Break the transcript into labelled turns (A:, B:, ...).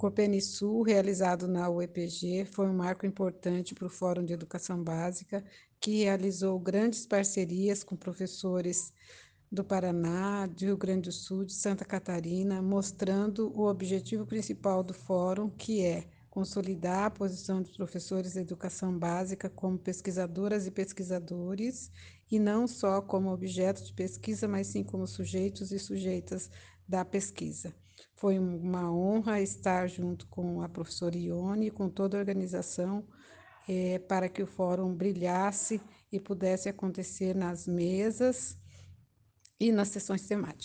A: Copenisul, realizado na UEPG, foi um marco importante para o Fórum de Educação Básica, que realizou grandes parcerias com professores do Paraná, de Rio Grande do Sul, de Santa Catarina, mostrando o objetivo principal do fórum, que é consolidar a posição dos professores de educação básica como pesquisadoras e pesquisadores, e não só como objeto de pesquisa, mas sim como sujeitos e sujeitas da pesquisa. Foi uma honra estar junto com a professora Ione e com toda a organização é, para que o fórum brilhasse e pudesse acontecer nas mesas e nas sessões temáticas.